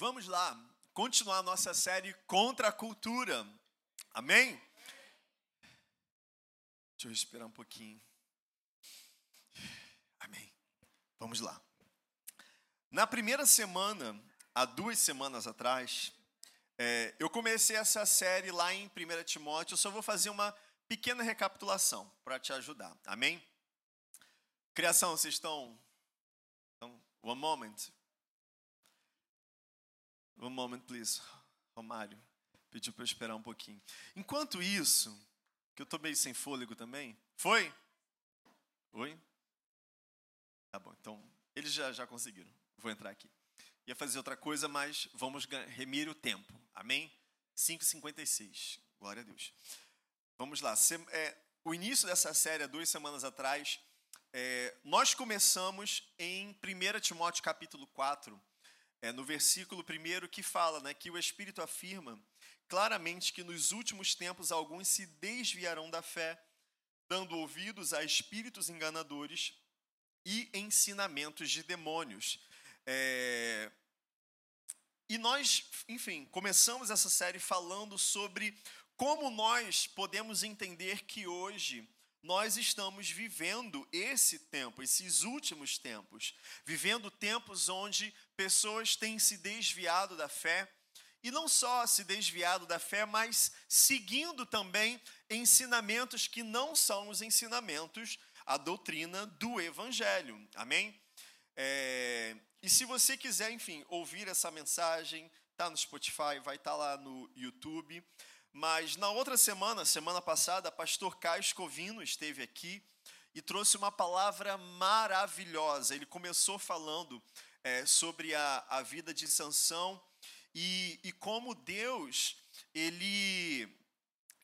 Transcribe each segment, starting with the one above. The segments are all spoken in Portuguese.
Vamos lá, continuar a nossa série Contra a Cultura. Amém? Deixa eu respirar um pouquinho. Amém. Vamos lá. Na primeira semana, há duas semanas atrás, é, eu comecei essa série lá em 1 Timóteo. Eu só vou fazer uma pequena recapitulação para te ajudar. Amém? Criação, vocês estão. Então, one moment. One moment, please. Romário pediu para eu esperar um pouquinho. Enquanto isso, que eu estou meio sem fôlego também. Foi? Oi? Tá bom, então eles já, já conseguiram. Vou entrar aqui. Ia fazer outra coisa, mas vamos remir o tempo. Amém? 5h56. Glória a Deus. Vamos lá. É, o início dessa série, duas semanas atrás, é, nós começamos em 1 Timóteo capítulo 4, é, no versículo 1 que fala né, que o Espírito afirma claramente que nos últimos tempos alguns se desviarão da fé, dando ouvidos a espíritos enganadores e ensinamentos de demônios. É... E nós, enfim, começamos essa série falando sobre como nós podemos entender que hoje nós estamos vivendo esse tempo, esses últimos tempos, vivendo tempos onde pessoas têm se desviado da fé, e não só se desviado da fé, mas seguindo também ensinamentos que não são os ensinamentos, a doutrina do Evangelho. Amém? É, e se você quiser, enfim, ouvir essa mensagem, tá no Spotify, vai estar tá lá no YouTube. Mas na outra semana, semana passada, pastor Caio Escovino esteve aqui e trouxe uma palavra maravilhosa. Ele começou falando é, sobre a, a vida de Sansão e, e como Deus ele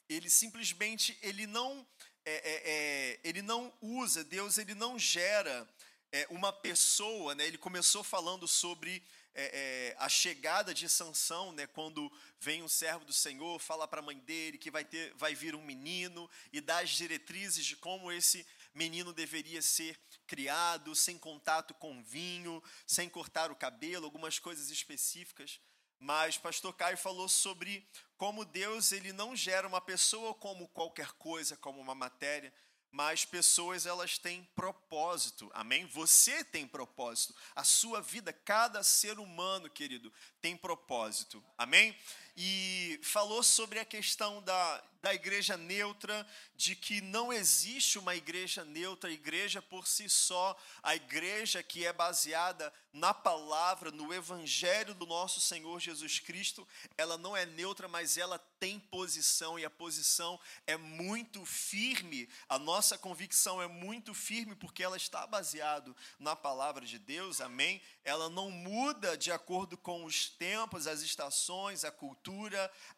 ele simplesmente ele não é, é, é, ele não usa Deus ele não gera é, uma pessoa né ele começou falando sobre é, é, a chegada de Sansão, né, quando vem um servo do Senhor, fala para a mãe dele que vai, ter, vai vir um menino e dá as diretrizes de como esse menino deveria ser criado, sem contato com vinho, sem cortar o cabelo, algumas coisas específicas. Mas pastor Caio falou sobre como Deus ele não gera uma pessoa como qualquer coisa, como uma matéria, mas pessoas elas têm propósito. Amém? Você tem propósito. A sua vida, cada ser humano, querido, tem propósito. Amém? E falou sobre a questão da da igreja neutra, de que não existe uma igreja neutra, a igreja por si só, a igreja que é baseada na palavra, no evangelho do nosso Senhor Jesus Cristo, ela não é neutra, mas ela tem posição e a posição é muito firme. A nossa convicção é muito firme porque ela está baseado na palavra de Deus. Amém? Ela não muda de acordo com os tempos, as estações, a cultura,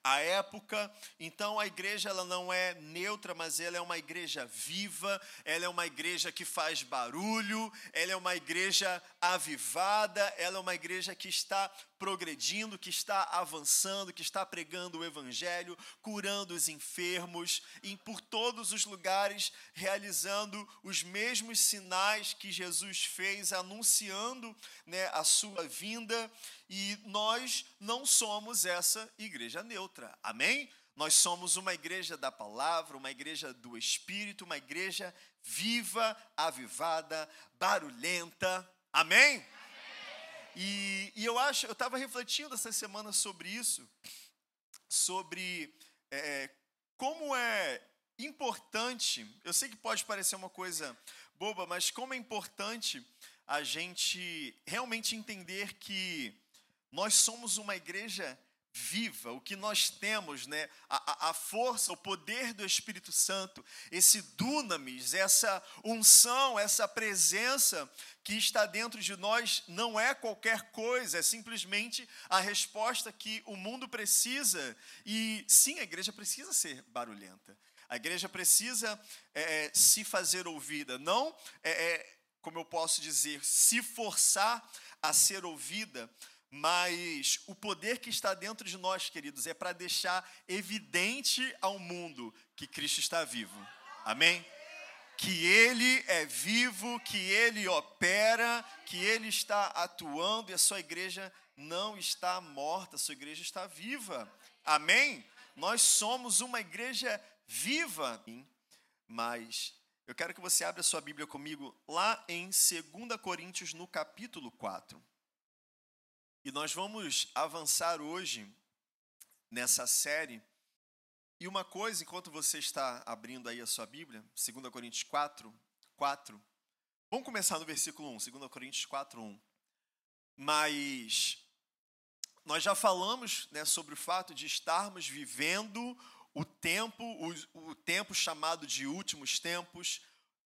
a época. Então a igreja igreja ela não é neutra, mas ela é uma igreja viva, ela é uma igreja que faz barulho, ela é uma igreja avivada, ela é uma igreja que está progredindo, que está avançando, que está pregando o evangelho, curando os enfermos, e por todos os lugares realizando os mesmos sinais que Jesus fez, anunciando né, a sua vinda, e nós não somos essa igreja neutra. Amém? Nós somos uma igreja da palavra, uma igreja do Espírito, uma igreja viva, avivada, barulhenta. Amém? Amém. E, e, eu acho, eu estava refletindo essa semana sobre isso, sobre é, como é importante. Eu sei que pode parecer uma coisa boba, mas como é importante a gente realmente entender que nós somos uma igreja viva, o que nós temos, né? A, a, força, o poder do Espírito Santo, esse dunamis, essa unção, essa presença que está dentro de nós não é qualquer coisa, é simplesmente a resposta que o mundo precisa. E sim, a igreja precisa ser barulhenta. A igreja precisa é, é se fazer ouvida, não, é, é, como eu posso dizer, se forçar a ser ouvida, mas o poder que está dentro de nós, queridos, é para deixar evidente ao mundo que Cristo está vivo. Amém? Que Ele é vivo, que Ele opera, que Ele está atuando e a sua igreja não está morta, sua igreja está viva. Amém? Nós somos uma igreja viva. Mas eu quero que você abra sua Bíblia comigo lá em 2 Coríntios, no capítulo 4. E nós vamos avançar hoje nessa série. E uma coisa, enquanto você está abrindo aí a sua Bíblia, 2 Coríntios 4, 4. Vamos começar no versículo 1, 2 Coríntios 4, 1. Mas nós já falamos né, sobre o fato de estarmos vivendo o tempo, o, o tempo chamado de últimos tempos,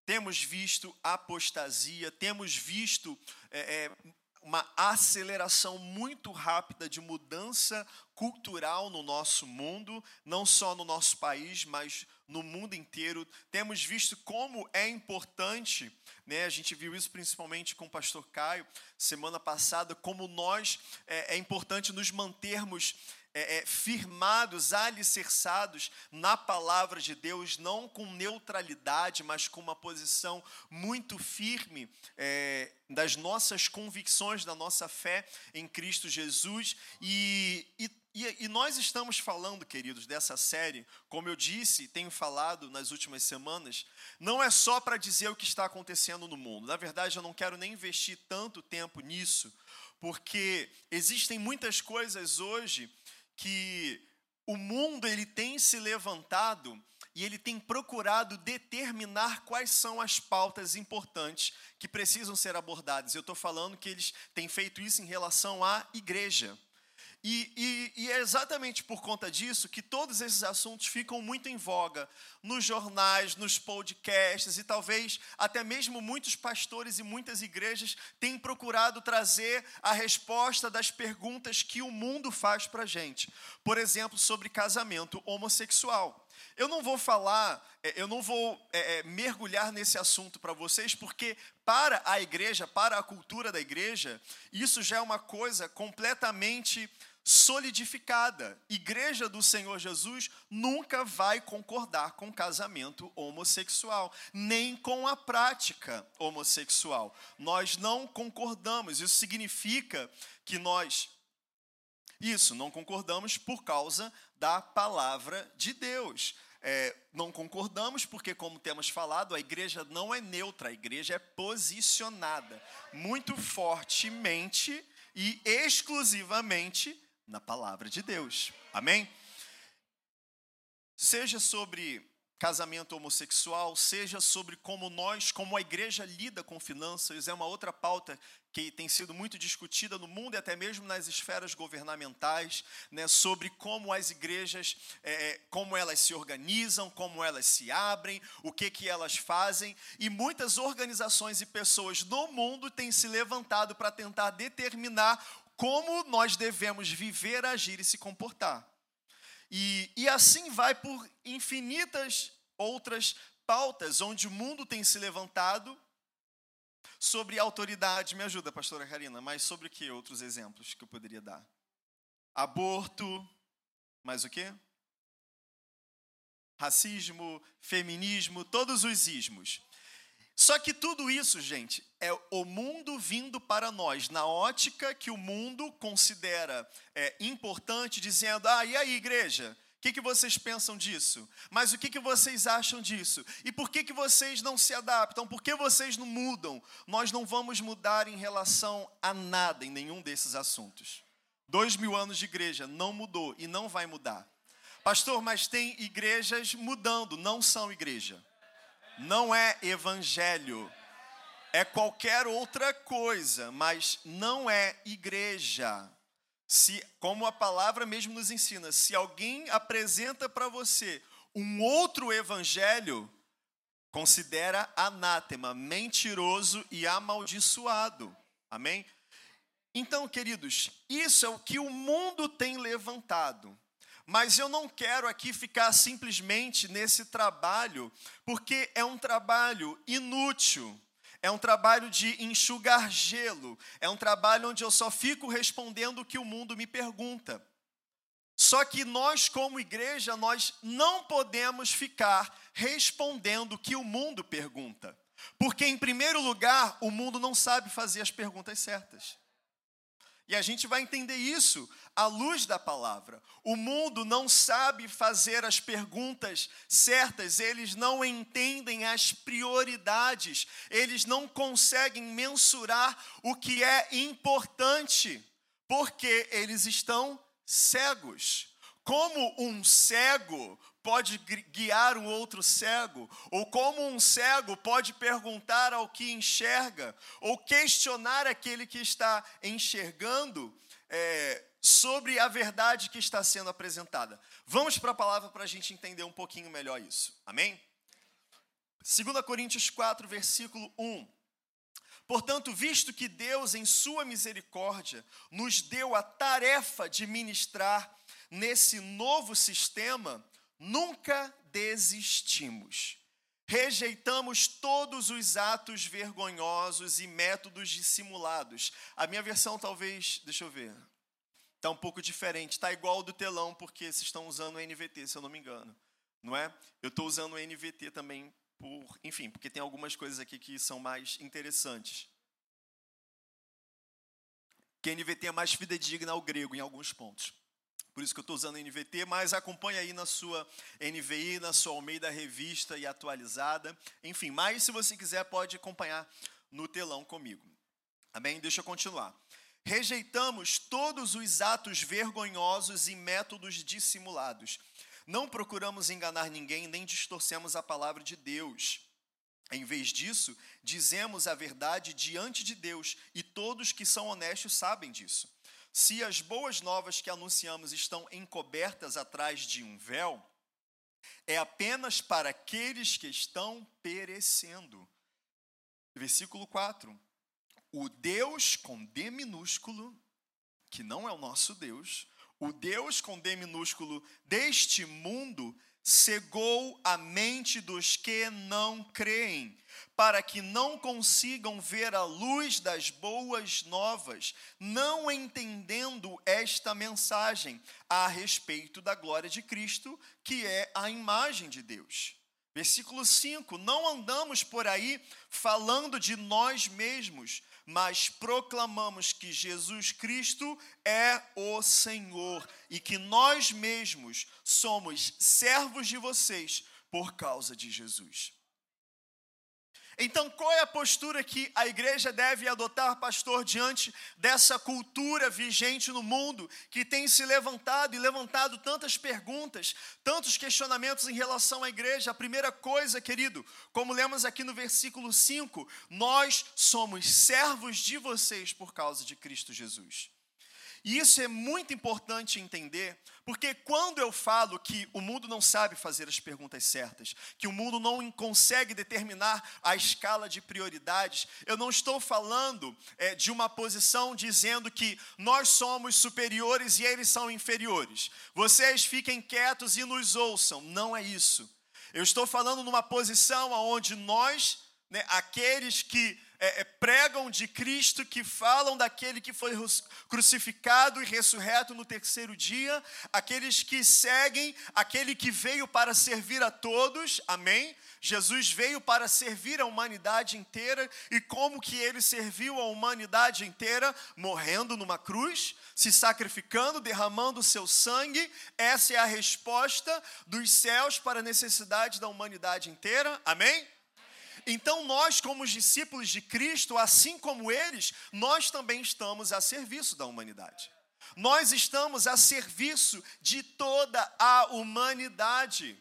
temos visto apostasia, temos visto é, é, uma aceleração muito rápida de mudança cultural no nosso mundo, não só no nosso país, mas no mundo inteiro. Temos visto como é importante, né, a gente viu isso principalmente com o pastor Caio semana passada, como nós é, é importante nos mantermos é, é, firmados, alicerçados na palavra de Deus, não com neutralidade, mas com uma posição muito firme é, das nossas convicções, da nossa fé em Cristo Jesus. E, e, e, nós estamos falando, queridos, dessa série, como eu disse, tenho falado nas últimas semanas, não é só para dizer o que está acontecendo no mundo. Na verdade, eu não quero nem investir tanto tempo nisso, porque existem muitas coisas hoje que o mundo ele tem se levantado e ele tem procurado determinar quais são as pautas importantes que precisam ser abordadas. Eu estou falando que eles têm feito isso em relação à igreja. E, e, e, é exatamente por conta disso que todos esses assuntos ficam muito em voga nos jornais, nos podcasts e talvez até mesmo muitos pastores e muitas igrejas têm procurado trazer a resposta das perguntas que o mundo faz para gente. Por exemplo, sobre casamento homossexual. Eu não vou falar, é, eu não vou é, é, mergulhar nesse assunto para vocês, porque para a igreja, para a cultura da igreja, isso já é uma coisa completamente solidificada. Igreja do Senhor Jesus nunca vai concordar com casamento homossexual, nem com a prática homossexual. Nós não concordamos. Isso significa que nós isso não concordamos por causa da palavra de Deus. É, não concordamos porque, como temos falado, a igreja não é neutra, a igreja é posicionada muito fortemente e exclusivamente na palavra de Deus. Amém? Seja sobre casamento homossexual, seja sobre como nós, como a igreja lida com finanças, é uma outra pauta que tem sido muito discutida no mundo e até mesmo nas esferas governamentais, né, sobre como as igrejas, é, é como elas se organizam, como elas se abrem, o que que elas fazem, e muitas organizações e pessoas no mundo têm se levantado para tentar determinar como nós devemos viver, agir e se comportar. E, e assim vai por infinitas outras pautas onde o mundo tem se levantado sobre autoridade. Me ajuda, pastora Karina, mas sobre que outros exemplos que eu poderia dar? Aborto, mais o quê? Racismo, feminismo, todos os ismos. Só que tudo isso, gente, é o mundo vindo para nós, na ótica que o mundo considera é, importante, dizendo: ah, e aí, igreja? O que, que vocês pensam disso? Mas o que, que vocês acham disso? E por que, que vocês não se adaptam? Por que vocês não mudam? Nós não vamos mudar em relação a nada em nenhum desses assuntos. Dois mil anos de igreja não mudou e não vai mudar. Pastor, mas tem igrejas mudando, não são igreja não é evangelho, é qualquer outra coisa, mas não é igreja. Se, como a palavra mesmo nos ensina, se alguém apresenta para você um outro evangelho, considera anátema, mentiroso e amaldiçoado. Amém? Então, queridos, isso é o que o mundo tem levantado. Mas eu não quero aqui ficar simplesmente nesse trabalho, porque é um trabalho inútil. É um trabalho de enxugar gelo. É um trabalho onde eu só fico respondendo o que o mundo me pergunta. Só que nós, como igreja, nós não podemos ficar respondendo o que o mundo pergunta. Porque, em primeiro lugar, o mundo não sabe fazer as perguntas certas. E a gente vai entender isso à luz da palavra. O mundo não sabe fazer as perguntas certas, eles não entendem as prioridades, eles não conseguem mensurar o que é importante, porque eles estão cegos. Como um cego pode guiar um outro cego, ou como um cego pode perguntar ao que enxerga, ou questionar aquele que está enxergando é, sobre a verdade que está sendo apresentada. Vamos para a palavra para a gente entender um pouquinho melhor isso. Amém? 2 Coríntios 4, versículo 1. Portanto, visto que Deus, em Sua misericórdia, nos deu a tarefa de ministrar nesse novo sistema, nunca desistimos. Rejeitamos todos os atos vergonhosos e métodos dissimulados. A minha versão, talvez, deixa eu ver, está um pouco diferente. Está igual ao do telão, porque vocês estão usando o NVT, se eu não me engano. Não é? Eu estou usando o NVT também, por, enfim, porque tem algumas coisas aqui que são mais interessantes. Que NVT é mais fidedigna ao grego em alguns pontos. Por isso que eu estou usando NVT, mas acompanha aí na sua NVI, na sua Almeida Revista e atualizada. Enfim, mas se você quiser, pode acompanhar no telão comigo. Amém? Deixa eu continuar. Rejeitamos todos os atos vergonhosos e métodos dissimulados. Não procuramos enganar ninguém, nem distorcemos a palavra de Deus. Em vez disso, dizemos a verdade diante de Deus, e todos que são honestos sabem disso. Se as boas novas que anunciamos estão encobertas atrás de um véu, é apenas para aqueles que estão perecendo. Versículo 4. O Deus com D minúsculo, que não é o nosso Deus, o Deus com D minúsculo deste mundo cegou a mente dos que não creem, para que não consigam ver a luz das boas novas, não entendendo esta mensagem a respeito da glória de Cristo, que é a imagem de Deus. Versículo 5: Não andamos por aí falando de nós mesmos, mas proclamamos que Jesus Cristo é o Senhor e que nós mesmos somos servos de vocês por causa de Jesus. Então, qual é a postura que a igreja deve adotar, pastor, diante dessa cultura vigente no mundo, que tem se levantado e levantado tantas perguntas, tantos questionamentos em relação à igreja? A primeira coisa, querido, como lemos aqui no versículo 5, nós somos servos de vocês por causa de Cristo Jesus. E isso é muito importante entender, porque quando eu falo que o mundo não sabe fazer as perguntas certas, que o mundo não consegue determinar a escala de prioridades, eu não estou falando é, de uma posição dizendo que nós somos superiores e eles são inferiores. Vocês fiquem quietos e nos ouçam. Não é isso. Eu estou falando numa posição onde nós, né, aqueles que é, é, pregam de Cristo, que falam daquele que foi crucificado e ressurreto no terceiro dia, aqueles que seguem aquele que veio para servir a todos, amém? Jesus veio para servir a humanidade inteira e como que ele serviu a humanidade inteira, morrendo numa cruz, se sacrificando, derramando o seu sangue. Essa é a resposta dos céus para a necessidade da humanidade inteira. Amém? Então, nós, como discípulos de Cristo, assim como eles, nós também estamos a serviço da humanidade. Nós estamos a serviço de toda a humanidade.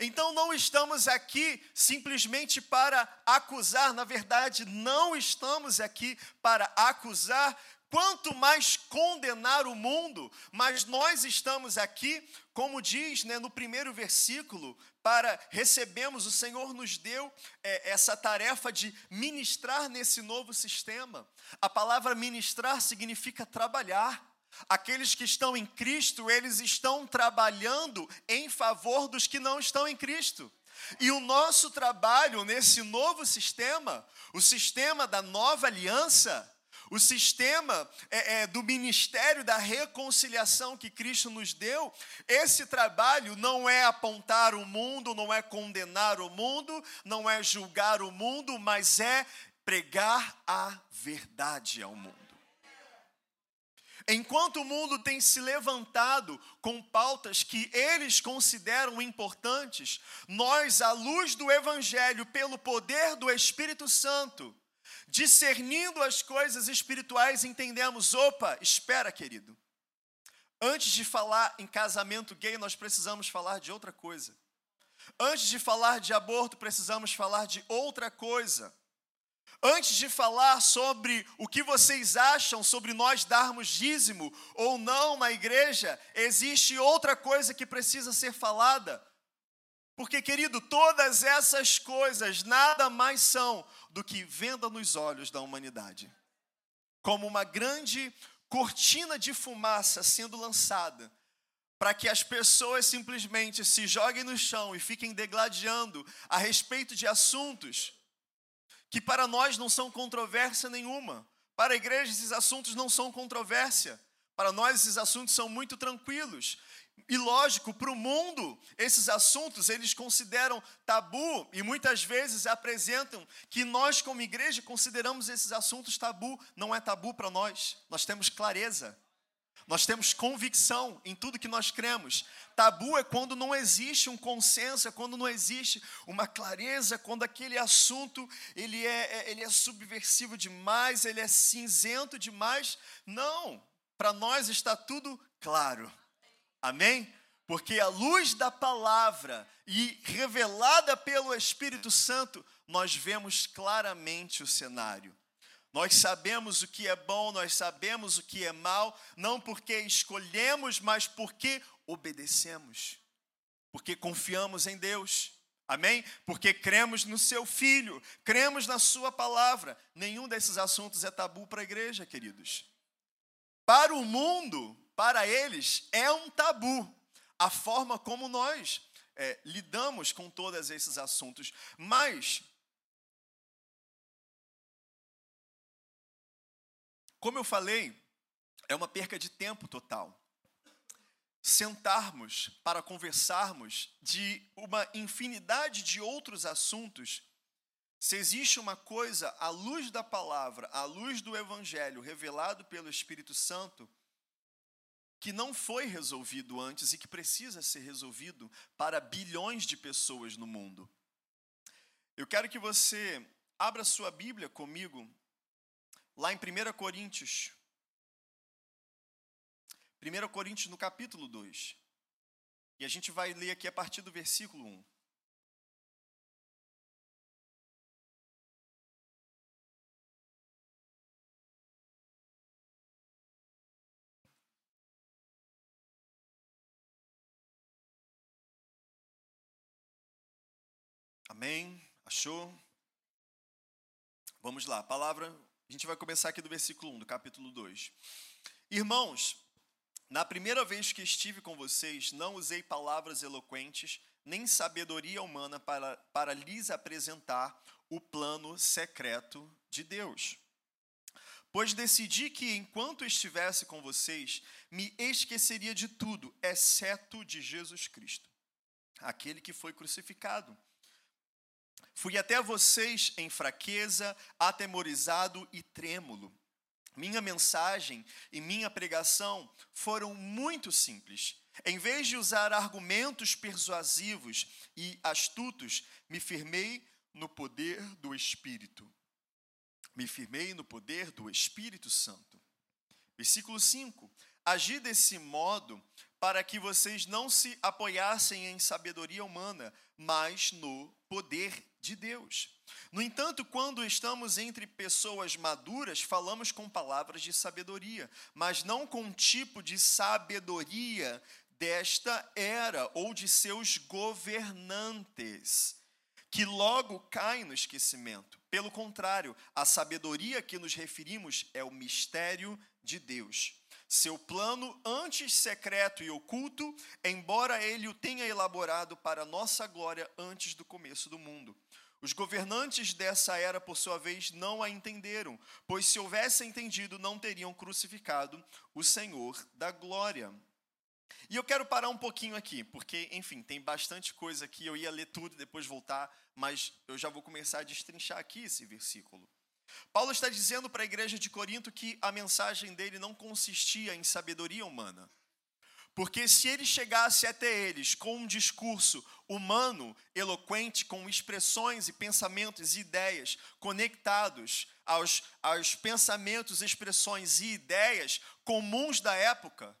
Então, não estamos aqui simplesmente para acusar, na verdade, não estamos aqui para acusar, quanto mais condenar o mundo, mas nós estamos aqui, como diz né, no primeiro versículo, para recebemos, o Senhor nos deu é, essa tarefa de ministrar nesse novo sistema. A palavra ministrar significa trabalhar. Aqueles que estão em Cristo, eles estão trabalhando em favor dos que não estão em Cristo. E o nosso trabalho nesse novo sistema, o sistema da nova aliança, o sistema é, é, do ministério da reconciliação que Cristo nos deu, esse trabalho não é apontar o mundo, não é condenar o mundo, não é julgar o mundo, mas é pregar a verdade ao mundo. Enquanto o mundo tem se levantado com pautas que eles consideram importantes, nós, à luz do Evangelho, pelo poder do Espírito Santo, discernindo as coisas espirituais, entendemos: opa, espera, querido. Antes de falar em casamento gay, nós precisamos falar de outra coisa. Antes de falar de aborto, precisamos falar de outra coisa. Antes de falar sobre o que vocês acham sobre nós darmos dízimo ou não na igreja, existe outra coisa que precisa ser falada. Porque, querido, todas essas coisas nada mais são do que venda nos olhos da humanidade. Como uma grande cortina de fumaça sendo lançada, para que as pessoas simplesmente se joguem no chão e fiquem degladiando a respeito de assuntos que para nós não são controvérsia nenhuma. Para a igreja, esses assuntos não são controvérsia. Para nós, esses assuntos são muito tranquilos. E lógico, para o mundo, esses assuntos eles consideram tabu e muitas vezes apresentam que nós, como igreja, consideramos esses assuntos tabu. Não é tabu para nós, nós temos clareza. Nós temos convicção em tudo que nós cremos. Tabu é quando não existe um consenso, é quando não existe uma clareza, quando aquele assunto ele é, é ele é subversivo demais, ele é cinzento demais. Não, para nós está tudo claro. Amém? Porque a luz da palavra e revelada pelo Espírito Santo, nós vemos claramente o cenário. Nós sabemos o que é bom, nós sabemos o que é mal, não porque escolhemos, mas porque obedecemos. Porque confiamos em Deus. Amém? Porque cremos no seu filho, cremos na sua palavra. Nenhum desses assuntos é tabu para a igreja, queridos. Para o mundo, para eles, é um tabu a forma como nós é, lidamos com todos esses assuntos. Mas Como eu falei, é uma perca de tempo total. Sentarmos para conversarmos de uma infinidade de outros assuntos, se existe uma coisa à luz da palavra, à luz do evangelho revelado pelo Espírito Santo, que não foi resolvido antes e que precisa ser resolvido para bilhões de pessoas no mundo. Eu quero que você abra sua Bíblia comigo lá em 1 Coríntios. 1 Coríntios no capítulo 2. E a gente vai ler aqui a partir do versículo 1. Amém? Achou? Vamos lá, a palavra a gente vai começar aqui do versículo 1, do capítulo 2. Irmãos, na primeira vez que estive com vocês, não usei palavras eloquentes, nem sabedoria humana para, para lhes apresentar o plano secreto de Deus. Pois decidi que, enquanto estivesse com vocês, me esqueceria de tudo, exceto de Jesus Cristo, aquele que foi crucificado Fui até vocês em fraqueza, atemorizado e trêmulo. Minha mensagem e minha pregação foram muito simples. Em vez de usar argumentos persuasivos e astutos, me firmei no poder do Espírito. Me firmei no poder do Espírito Santo. Versículo 5: Agi desse modo para que vocês não se apoiassem em sabedoria humana, mas no poder de Deus. No entanto, quando estamos entre pessoas maduras, falamos com palavras de sabedoria, mas não com um tipo de sabedoria desta era ou de seus governantes, que logo caem no esquecimento. Pelo contrário, a sabedoria que nos referimos é o mistério de Deus seu plano antes secreto e oculto, embora ele o tenha elaborado para nossa glória antes do começo do mundo. Os governantes dessa era, por sua vez, não a entenderam, pois se houvessem entendido, não teriam crucificado o Senhor da glória. E eu quero parar um pouquinho aqui, porque, enfim, tem bastante coisa aqui. Eu ia ler tudo e depois voltar, mas eu já vou começar a destrinchar aqui esse versículo. Paulo está dizendo para a igreja de Corinto que a mensagem dele não consistia em sabedoria humana. Porque se ele chegasse até eles com um discurso humano, eloquente, com expressões e pensamentos e ideias conectados aos, aos pensamentos, expressões e ideias comuns da época,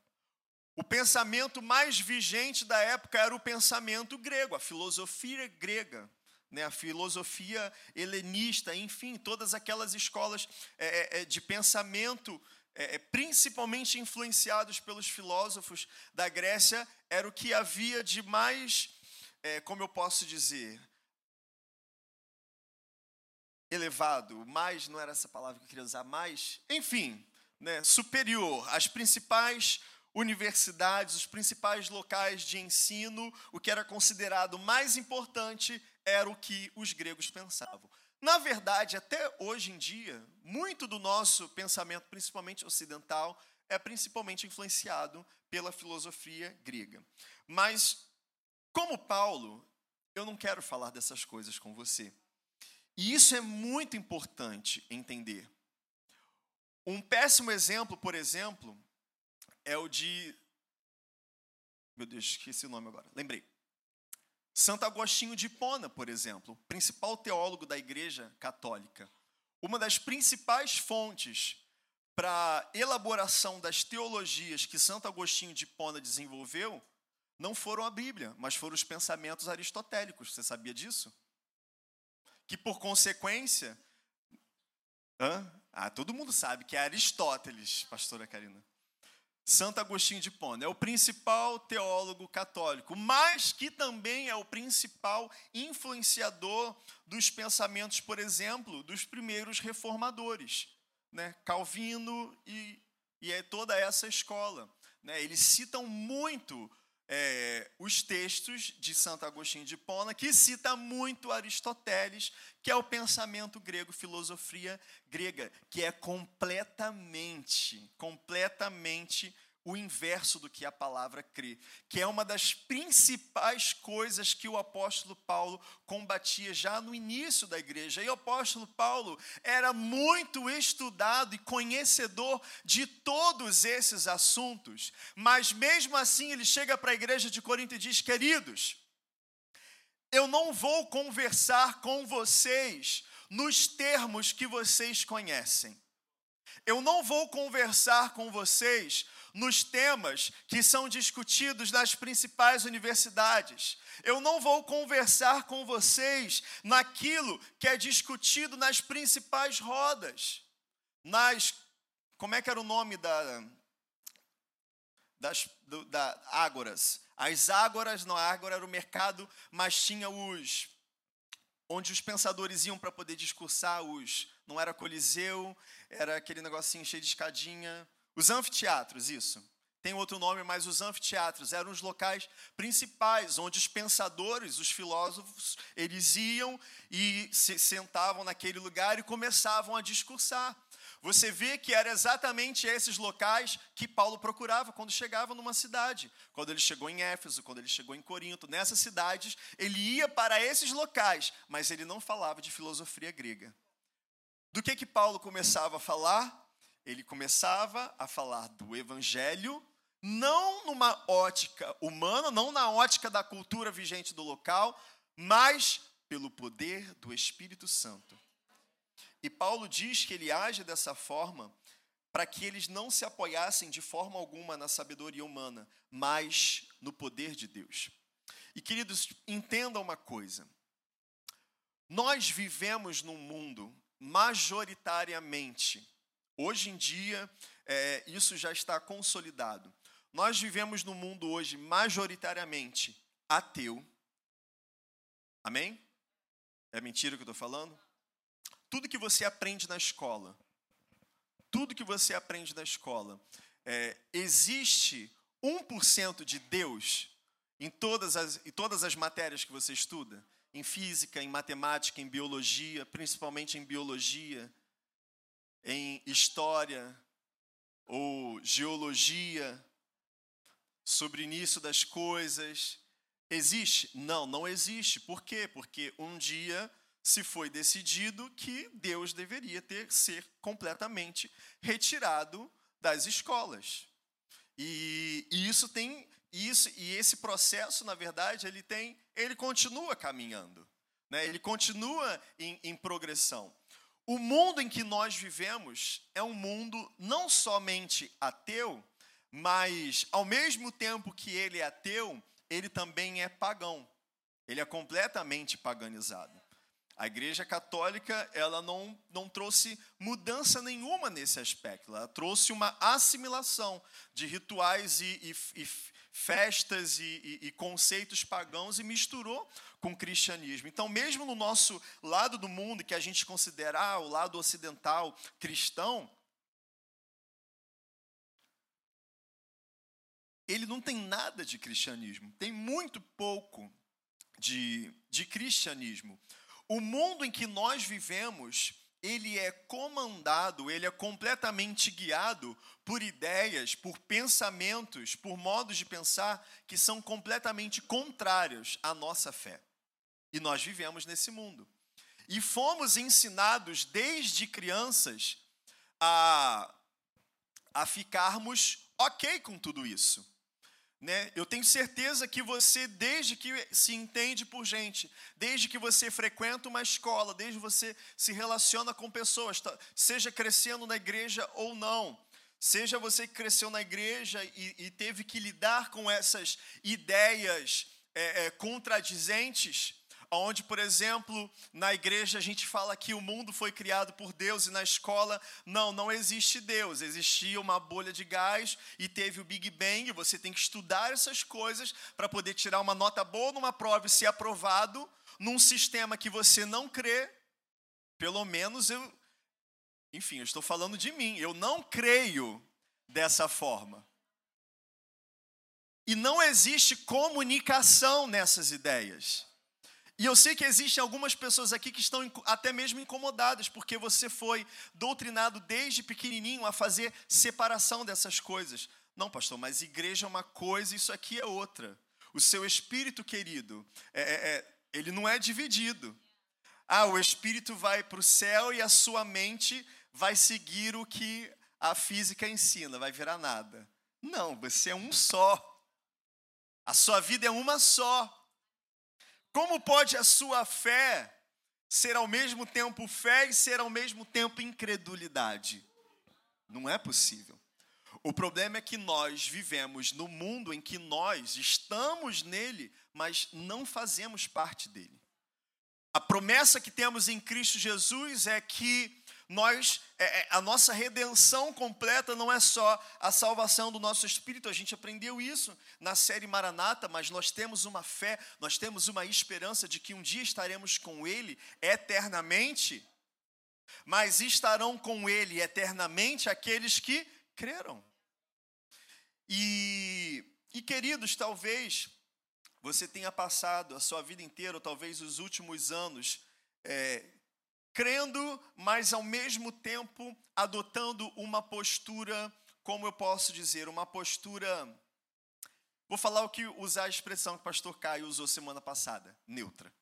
o pensamento mais vigente da época era o pensamento grego, a filosofia grega né, a filosofia helenista, enfim, todas aquelas escolas é, é, é de pensamento, é, é, principalmente influenciados pelos filósofos da Grécia, era o que havia de mais, é, como eu posso dizer, elevado, mais, não era essa palavra que eu queria usar, mais, enfim, né, superior, as principais universidades, os principais locais de ensino, o que era considerado mais importante era o que os gregos pensavam. Na verdade, até hoje em dia, muito do nosso pensamento, principalmente ocidental, é principalmente influenciado pela filosofia grega. Mas, como Paulo, eu não quero falar dessas coisas com você. E isso é muito importante entender. Um péssimo exemplo, por exemplo, é o de. Meu Deus, esqueci o nome agora. Lembrei. Santo Agostinho de Hipona, por exemplo, principal teólogo da Igreja Católica. Uma das principais fontes para elaboração das teologias que Santo Agostinho de Hipona desenvolveu não foram a Bíblia, mas foram os pensamentos aristotélicos. Você sabia disso? Que por consequência. Hã? Ah, todo mundo sabe que é Aristóteles, pastora Karina. Santo Agostinho de Hipona é o principal teólogo católico, mas que também é o principal influenciador dos pensamentos, por exemplo, dos primeiros reformadores, né? Calvino e, e é toda essa escola. Né? Eles citam muito é, os textos de Santo Agostinho de Hipona, que cita muito Aristóteles, que é o pensamento grego, filosofia grega, que é completamente, completamente o inverso do que a palavra crê, que é uma das principais coisas que o apóstolo Paulo combatia já no início da igreja. E o apóstolo Paulo era muito estudado e conhecedor de todos esses assuntos, mas mesmo assim ele chega para a igreja de Corinto e diz: Queridos, eu não vou conversar com vocês nos termos que vocês conhecem. Eu não vou conversar com vocês nos temas que são discutidos nas principais universidades. Eu não vou conversar com vocês naquilo que é discutido nas principais rodas. Nas como é que era o nome da das do, da ágoras? As ágoras, não, a ágora era o mercado, mas tinha os onde os pensadores iam para poder discursar os não era coliseu, era aquele negocinho cheio de escadinha, os anfiteatros, isso. Tem outro nome, mas os anfiteatros eram os locais principais onde os pensadores, os filósofos, eles iam e se sentavam naquele lugar e começavam a discursar. Você vê que era exatamente esses locais que Paulo procurava quando chegava numa cidade. Quando ele chegou em Éfeso, quando ele chegou em Corinto, nessas cidades, ele ia para esses locais, mas ele não falava de filosofia grega. Do que que Paulo começava a falar? Ele começava a falar do evangelho, não numa ótica humana, não na ótica da cultura vigente do local, mas pelo poder do Espírito Santo. E Paulo diz que ele age dessa forma para que eles não se apoiassem de forma alguma na sabedoria humana, mas no poder de Deus. E queridos, entendam uma coisa. Nós vivemos num mundo majoritariamente Hoje em dia, é, isso já está consolidado. Nós vivemos num mundo hoje majoritariamente ateu. Amém? É mentira que eu estou falando? Tudo que você aprende na escola, tudo que você aprende na escola, é, existe 1% de Deus em todas, as, em todas as matérias que você estuda? Em física, em matemática, em biologia, principalmente em biologia, em história ou geologia, sobre o início das coisas. Existe? Não, não existe. Por quê? Porque um dia se foi decidido que Deus deveria ter ser completamente retirado das escolas. E, e isso tem isso e esse processo, na verdade, ele tem, ele continua caminhando, né? Ele continua em, em progressão. O mundo em que nós vivemos é um mundo não somente ateu, mas ao mesmo tempo que ele é ateu, ele também é pagão. Ele é completamente paganizado. A Igreja Católica ela não, não trouxe mudança nenhuma nesse aspecto. Ela trouxe uma assimilação de rituais e, e, e festas e, e, conceitos pagãos e misturou com o cristianismo. Então, mesmo no nosso lado do mundo, que a gente considerar o lado ocidental cristão, ele não tem nada de cristianismo, tem muito pouco de, de cristianismo. O mundo em que nós vivemos, ele é comandado, ele é completamente guiado por ideias, por pensamentos, por modos de pensar que são completamente contrários à nossa fé. E nós vivemos nesse mundo. E fomos ensinados desde crianças a, a ficarmos ok com tudo isso. Né? Eu tenho certeza que você, desde que se entende por gente, desde que você frequenta uma escola, desde que você se relaciona com pessoas, tá, seja crescendo na igreja ou não, seja você que cresceu na igreja e, e teve que lidar com essas ideias é, é, contradizentes, onde, por exemplo, na igreja a gente fala que o mundo foi criado por Deus e na escola, não, não existe Deus. Existia uma bolha de gás e teve o Big Bang. Você tem que estudar essas coisas para poder tirar uma nota boa numa prova e ser aprovado num sistema que você não crê. Pelo menos eu. Enfim, eu estou falando de mim. Eu não creio dessa forma. E não existe comunicação nessas ideias. E eu sei que existem algumas pessoas aqui que estão até mesmo incomodadas, porque você foi doutrinado desde pequenininho a fazer separação dessas coisas. Não, pastor, mas igreja é uma coisa, isso aqui é outra. O seu espírito querido, é, é, é ele não é dividido. Ah, o espírito vai para o céu e a sua mente vai seguir o que a física ensina, vai virar nada. Não, você é um só. A sua vida é uma só. Como pode a sua fé ser ao mesmo tempo fé e ser ao mesmo tempo incredulidade? Não é possível. O problema é que nós vivemos no mundo em que nós estamos nele, mas não fazemos parte dele. A promessa que temos em Cristo Jesus é que nós, é, é, a nossa redenção completa não é só a salvação do nosso espírito, a gente aprendeu isso na série Maranata, mas nós temos uma fé, nós temos uma esperança de que um dia estaremos com Ele eternamente, mas estarão com Ele eternamente aqueles que creram. E, e queridos, talvez você tenha passado a sua vida inteira, ou talvez os últimos anos, é, crendo, mas ao mesmo tempo adotando uma postura, como eu posso dizer, uma postura. Vou falar o que usar a expressão que o pastor Caio usou semana passada, neutra.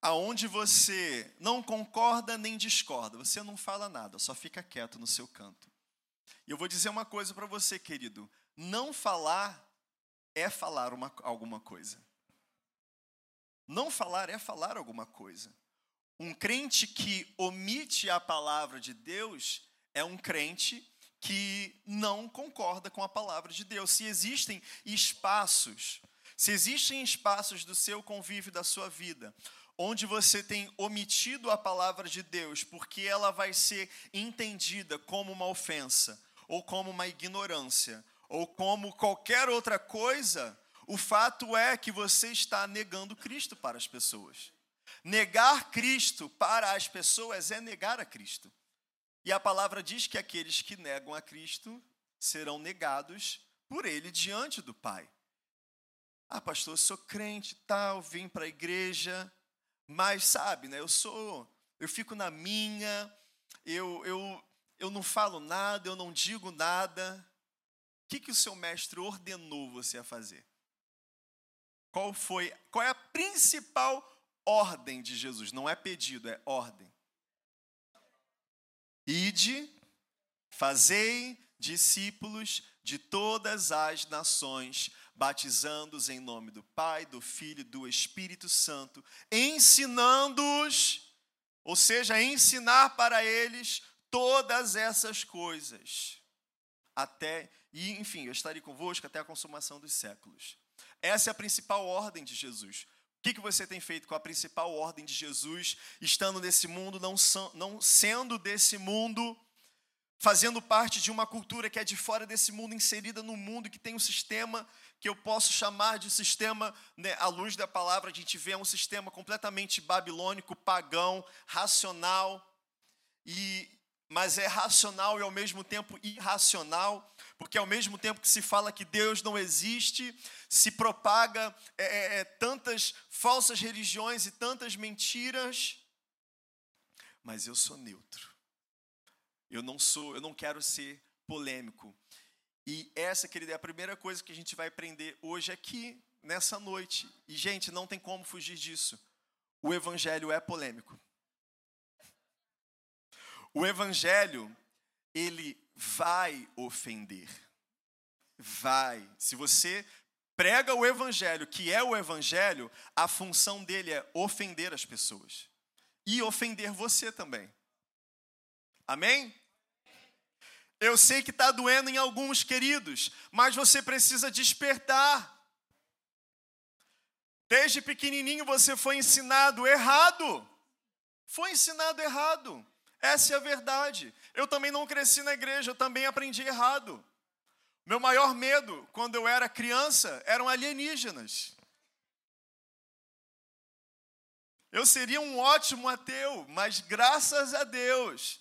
Aonde você não concorda nem discorda, você não fala nada, só fica quieto no seu canto. E eu vou dizer uma coisa para você, querido: não falar é falar uma, alguma coisa. Não falar é falar alguma coisa. Um crente que omite a palavra de Deus é um crente que não concorda com a palavra de Deus. Se existem espaços, se existem espaços do seu convívio, da sua vida, onde você tem omitido a palavra de Deus, porque ela vai ser entendida como uma ofensa, ou como uma ignorância, ou como qualquer outra coisa, o fato é que você está negando Cristo para as pessoas. Negar Cristo para as pessoas é negar a Cristo. E a palavra diz que aqueles que negam a Cristo serão negados por ele diante do Pai. Ah, pastor, eu sou crente, tal, vim para a igreja, mas sabe, né? Eu sou, eu fico na minha, eu, eu, eu não falo nada, eu não digo nada. O que, que o seu mestre ordenou você a fazer? Qual foi, qual é a principal ordem de Jesus, não é pedido, é ordem. Ide, fazei discípulos de todas as nações, batizando-os em nome do Pai, do Filho e do Espírito Santo, ensinando-os, ou seja, ensinar para eles todas essas coisas. Até, e enfim, eu estarei convosco até a consumação dos séculos. Essa é a principal ordem de Jesus. O que, que você tem feito com a principal ordem de Jesus, estando nesse mundo, não, não sendo desse mundo, fazendo parte de uma cultura que é de fora desse mundo, inserida no mundo, que tem um sistema que eu posso chamar de sistema, né, à luz da palavra, a gente vê um sistema completamente babilônico, pagão, racional, e, mas é racional e ao mesmo tempo irracional, porque ao mesmo tempo que se fala que Deus não existe, se propaga é, é, é tantas falsas religiões e tantas mentiras, mas eu sou neutro. Eu não sou, eu não quero ser polêmico. E essa, querida, é a primeira coisa que a gente vai aprender hoje aqui, nessa noite. E, gente, não tem como fugir disso. O evangelho é polêmico. O evangelho, ele vai ofender. Vai. Se você prega o evangelho, que é o evangelho, a função dele é ofender as pessoas. E ofender você também. Amém? Eu sei que está doendo em alguns, queridos, mas você precisa despertar. Desde pequenininho você foi ensinado errado. Foi ensinado errado. Essa é a verdade. Eu também não cresci na igreja, eu também aprendi errado. Meu maior medo, quando eu era criança, eram alienígenas. Eu seria um ótimo ateu, mas graças a Deus,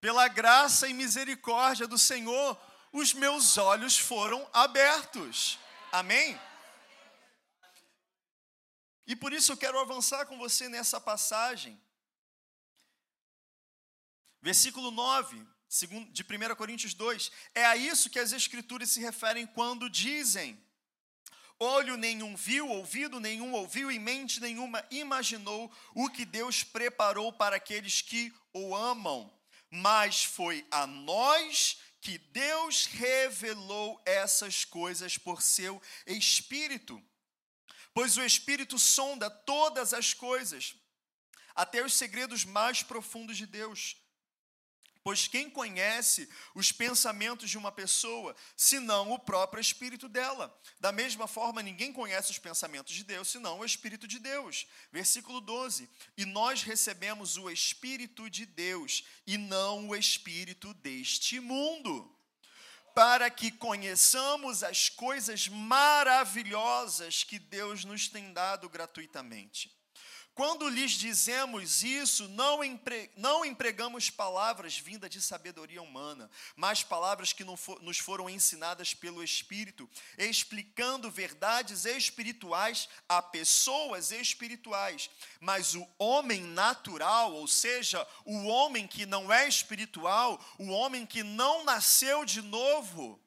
pela graça e misericórdia do Senhor, os meus olhos foram abertos. Amém? E por isso eu quero avançar com você nessa passagem. Versículo 9 de 1 Coríntios 2. É a isso que as Escrituras se referem quando dizem: Olho nenhum viu, ouvido nenhum ouviu e mente nenhuma imaginou o que Deus preparou para aqueles que o amam mas foi a nós que Deus revelou essas coisas por seu Espírito. Pois o Espírito sonda todas as coisas, até os segredos mais profundos de Deus. Pois quem conhece os pensamentos de uma pessoa, senão o próprio espírito dela? Da mesma forma, ninguém conhece os pensamentos de Deus, senão o espírito de Deus. Versículo 12. E nós recebemos o espírito de Deus e não o espírito deste mundo para que conheçamos as coisas maravilhosas que Deus nos tem dado gratuitamente. Quando lhes dizemos isso, não, empre, não empregamos palavras vindas de sabedoria humana, mas palavras que for, nos foram ensinadas pelo Espírito, explicando verdades espirituais a pessoas espirituais. Mas o homem natural, ou seja, o homem que não é espiritual, o homem que não nasceu de novo,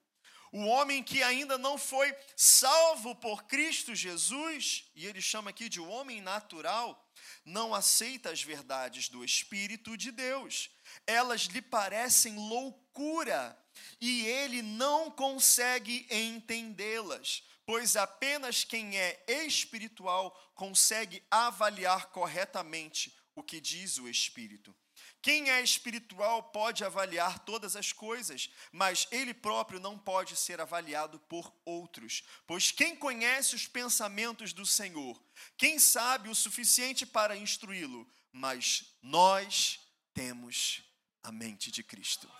o homem que ainda não foi salvo por Cristo Jesus, e ele chama aqui de homem natural, não aceita as verdades do Espírito de Deus. Elas lhe parecem loucura e ele não consegue entendê-las, pois apenas quem é espiritual consegue avaliar corretamente o que diz o Espírito. Quem é espiritual pode avaliar todas as coisas, mas ele próprio não pode ser avaliado por outros. Pois quem conhece os pensamentos do Senhor, quem sabe o suficiente para instruí-lo, mas nós temos a mente de Cristo.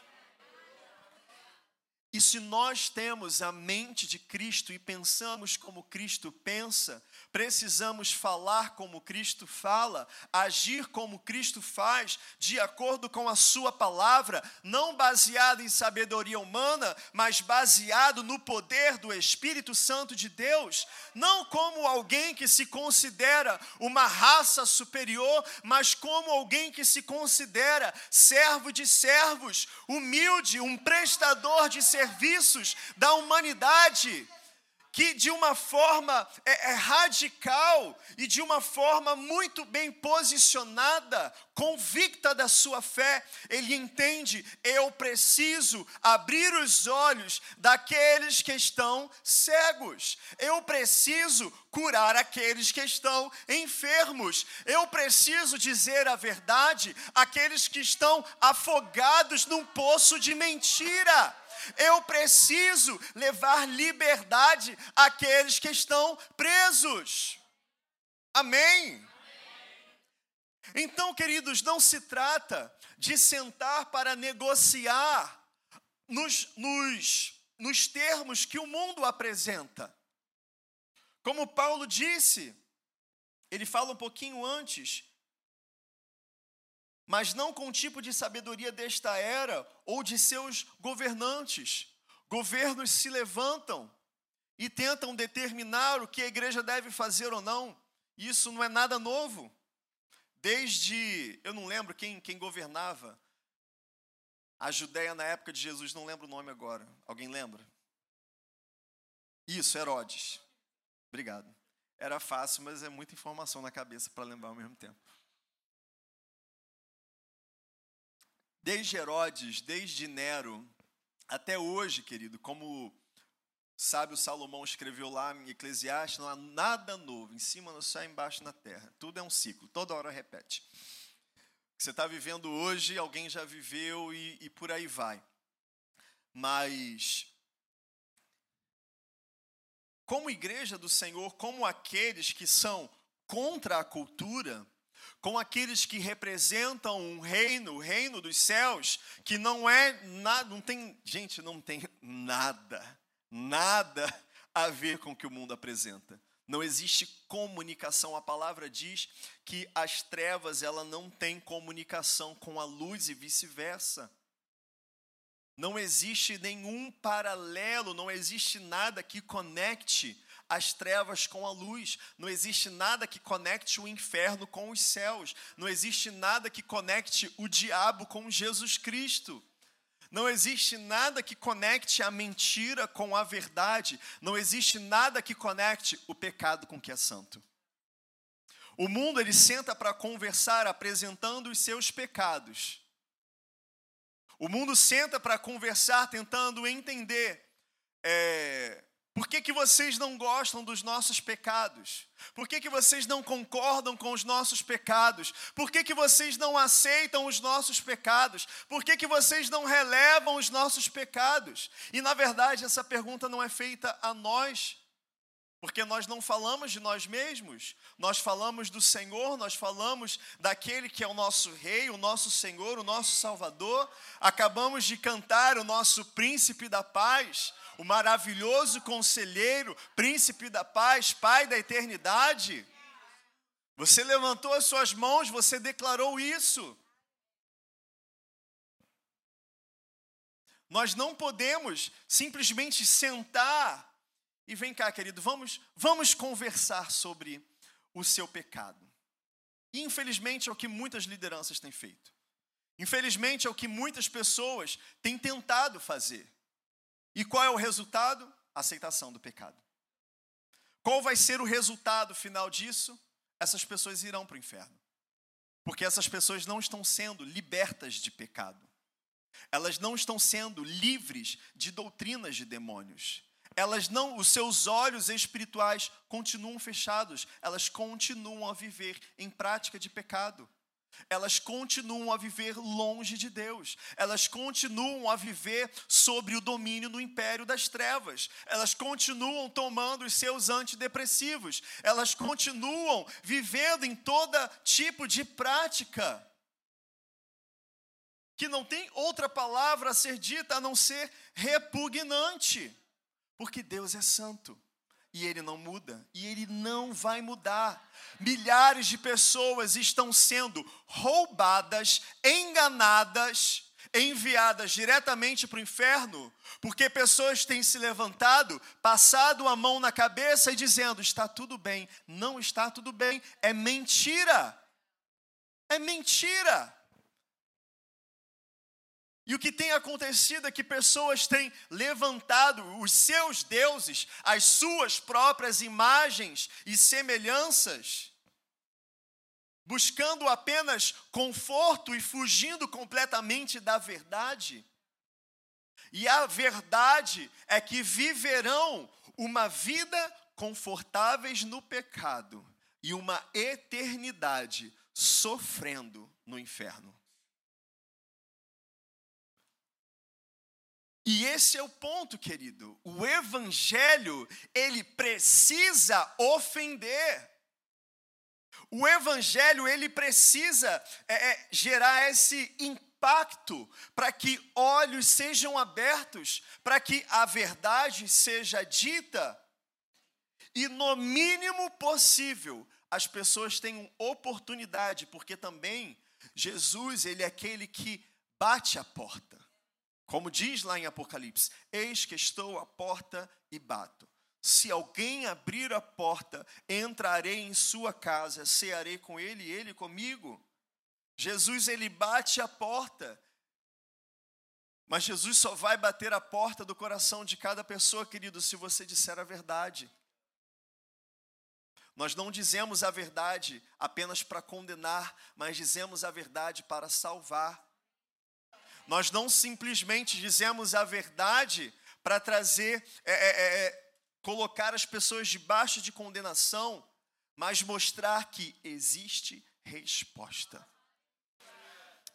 E se nós temos a mente de Cristo e pensamos como Cristo pensa, precisamos falar como Cristo fala, agir como Cristo faz, de acordo com a Sua palavra, não baseado em sabedoria humana, mas baseado no poder do Espírito Santo de Deus, não como alguém que se considera uma raça superior, mas como alguém que se considera servo de servos, humilde, um prestador de serviços da humanidade que de uma forma é, é, radical e de uma forma muito bem posicionada, convicta da sua fé, ele entende: eu preciso abrir os olhos daqueles que estão cegos, eu preciso curar aqueles que estão enfermos, eu preciso dizer a verdade àqueles que estão afogados num poço de mentira. Eu preciso levar liberdade àqueles que estão presos. Amém? Então, queridos, não se trata de sentar para negociar nos, nos, nos termos que o mundo apresenta. Como Paulo disse, ele fala um pouquinho antes, mas não com o tipo de sabedoria desta era ou de seus governantes. Governos se levantam e tentam determinar o que a igreja deve fazer ou não. Isso não é nada novo. Desde, eu não lembro quem, quem governava a Judéia na época de Jesus, não lembro o nome agora. Alguém lembra? Isso, Herodes. Obrigado. Era fácil, mas é muita informação na cabeça para lembrar ao mesmo tempo. Desde Herodes, desde Nero, até hoje, querido, como sabe o Salomão escreveu lá em Eclesiastes, não há nada novo, em cima no céu, embaixo na terra. Tudo é um ciclo, toda hora repete. O que você está vivendo hoje, alguém já viveu e, e por aí vai. Mas, como igreja do Senhor, como aqueles que são contra a cultura, com aqueles que representam um reino, o reino dos céus, que não é nada, não tem, gente, não tem nada, nada a ver com o que o mundo apresenta. Não existe comunicação. A palavra diz que as trevas ela não tem comunicação com a luz e vice-versa. Não existe nenhum paralelo, não existe nada que conecte as trevas com a luz. Não existe nada que conecte o inferno com os céus. Não existe nada que conecte o diabo com Jesus Cristo. Não existe nada que conecte a mentira com a verdade. Não existe nada que conecte o pecado com o que é santo. O mundo ele senta para conversar apresentando os seus pecados. O mundo senta para conversar tentando entender é, por que, que vocês não gostam dos nossos pecados? Por que, que vocês não concordam com os nossos pecados? Por que, que vocês não aceitam os nossos pecados? Por que, que vocês não relevam os nossos pecados? E na verdade, essa pergunta não é feita a nós, porque nós não falamos de nós mesmos, nós falamos do Senhor, nós falamos daquele que é o nosso Rei, o nosso Senhor, o nosso Salvador. Acabamos de cantar o nosso Príncipe da Paz o maravilhoso conselheiro, príncipe da paz, pai da eternidade. Você levantou as suas mãos, você declarou isso. Nós não podemos simplesmente sentar e vem cá, querido, vamos, vamos conversar sobre o seu pecado. Infelizmente é o que muitas lideranças têm feito. Infelizmente é o que muitas pessoas têm tentado fazer. E qual é o resultado? Aceitação do pecado. Qual vai ser o resultado final disso? Essas pessoas irão para o inferno. Porque essas pessoas não estão sendo libertas de pecado. Elas não estão sendo livres de doutrinas de demônios. Elas não, os seus olhos espirituais continuam fechados. Elas continuam a viver em prática de pecado elas continuam a viver longe de Deus, elas continuam a viver sobre o domínio do império das trevas, elas continuam tomando os seus antidepressivos, elas continuam vivendo em todo tipo de prática que não tem outra palavra a ser dita a não ser repugnante, porque Deus é santo e ele não muda, e ele não vai mudar. Milhares de pessoas estão sendo roubadas, enganadas, enviadas diretamente para o inferno, porque pessoas têm se levantado, passado a mão na cabeça e dizendo: está tudo bem. Não está tudo bem, é mentira. É mentira. E o que tem acontecido é que pessoas têm levantado os seus deuses, as suas próprias imagens e semelhanças, buscando apenas conforto e fugindo completamente da verdade. E a verdade é que viverão uma vida confortáveis no pecado e uma eternidade sofrendo no inferno. E esse é o ponto, querido. O evangelho, ele precisa ofender. O evangelho, ele precisa é, é, gerar esse impacto para que olhos sejam abertos, para que a verdade seja dita e, no mínimo possível, as pessoas tenham oportunidade, porque também Jesus, ele é aquele que bate a porta. Como diz lá em Apocalipse: Eis que estou à porta e bato. Se alguém abrir a porta, entrarei em sua casa, cearei com ele e ele comigo. Jesus ele bate a porta. Mas Jesus só vai bater a porta do coração de cada pessoa, querido, se você disser a verdade. Nós não dizemos a verdade apenas para condenar, mas dizemos a verdade para salvar. Nós não simplesmente dizemos a verdade para trazer, é, é, é, é, colocar as pessoas debaixo de condenação, mas mostrar que existe resposta.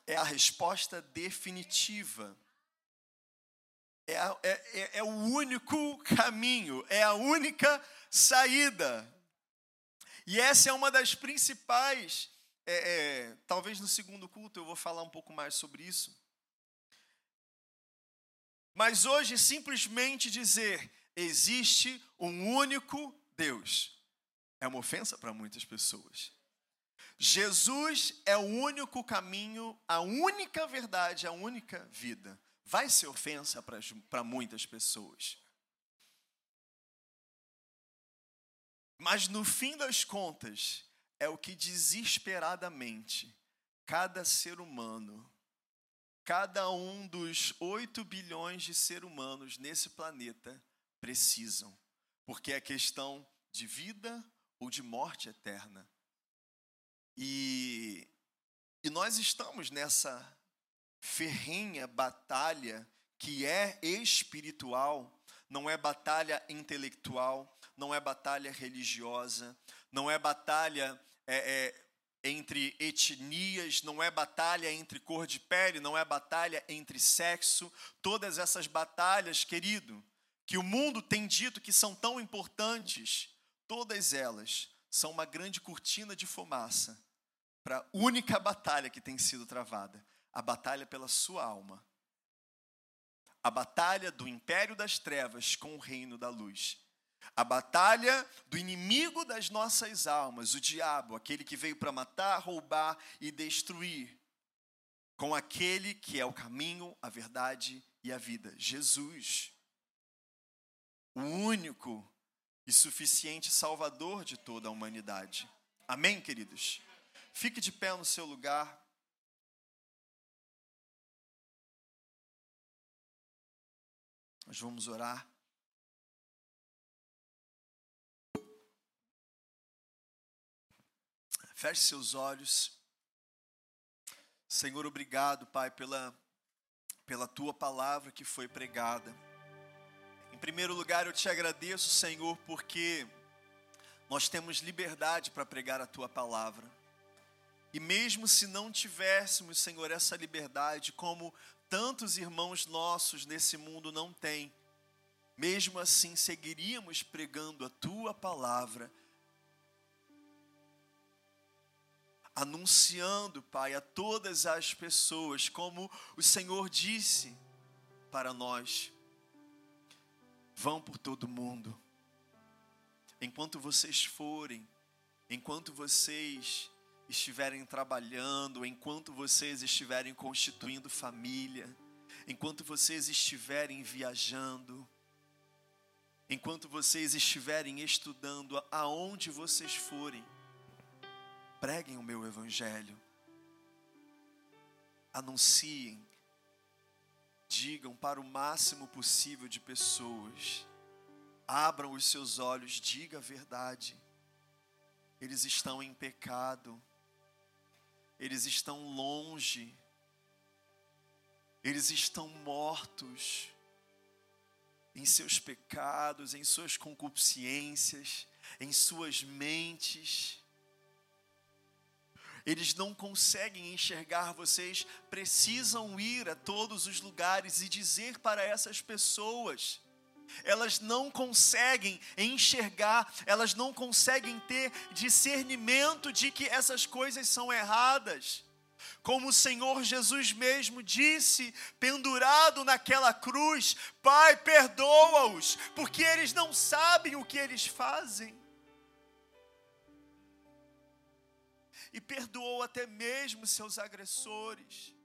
É a resposta definitiva. É, é, é, é, o único caminho, é a única saída. E essa é uma das principais. É, é, talvez no segundo culto eu vou falar um pouco mais sobre isso. Mas hoje, simplesmente dizer existe um único Deus é uma ofensa para muitas pessoas. Jesus é o único caminho, a única verdade, a única vida. Vai ser ofensa para muitas pessoas. Mas no fim das contas, é o que desesperadamente cada ser humano cada um dos 8 bilhões de seres humanos nesse planeta precisam, porque é questão de vida ou de morte eterna. E, e nós estamos nessa ferrenha batalha que é espiritual, não é batalha intelectual, não é batalha religiosa, não é batalha é, é, entre etnias, não é batalha entre cor de pele, não é batalha entre sexo. Todas essas batalhas, querido, que o mundo tem dito que são tão importantes, todas elas são uma grande cortina de fumaça para a única batalha que tem sido travada a batalha pela sua alma. A batalha do império das trevas com o reino da luz. A batalha do inimigo das nossas almas, o diabo, aquele que veio para matar, roubar e destruir, com aquele que é o caminho, a verdade e a vida, Jesus. O único e suficiente Salvador de toda a humanidade. Amém, queridos? Fique de pé no seu lugar. Nós vamos orar. Feche seus olhos. Senhor, obrigado, Pai, pela, pela tua palavra que foi pregada. Em primeiro lugar, eu te agradeço, Senhor, porque nós temos liberdade para pregar a tua palavra. E mesmo se não tivéssemos, Senhor, essa liberdade, como tantos irmãos nossos nesse mundo não têm, mesmo assim seguiríamos pregando a tua palavra anunciando, Pai, a todas as pessoas, como o Senhor disse para nós: vão por todo mundo. Enquanto vocês forem, enquanto vocês estiverem trabalhando, enquanto vocês estiverem constituindo família, enquanto vocês estiverem viajando, enquanto vocês estiverem estudando, aonde vocês forem, preguem o meu evangelho, anunciem, digam para o máximo possível de pessoas. Abram os seus olhos, diga a verdade. Eles estão em pecado. Eles estão longe. Eles estão mortos em seus pecados, em suas concupiscências, em suas mentes. Eles não conseguem enxergar vocês, precisam ir a todos os lugares e dizer para essas pessoas. Elas não conseguem enxergar, elas não conseguem ter discernimento de que essas coisas são erradas. Como o Senhor Jesus mesmo disse, pendurado naquela cruz: Pai, perdoa-os, porque eles não sabem o que eles fazem. E perdoou até mesmo seus agressores.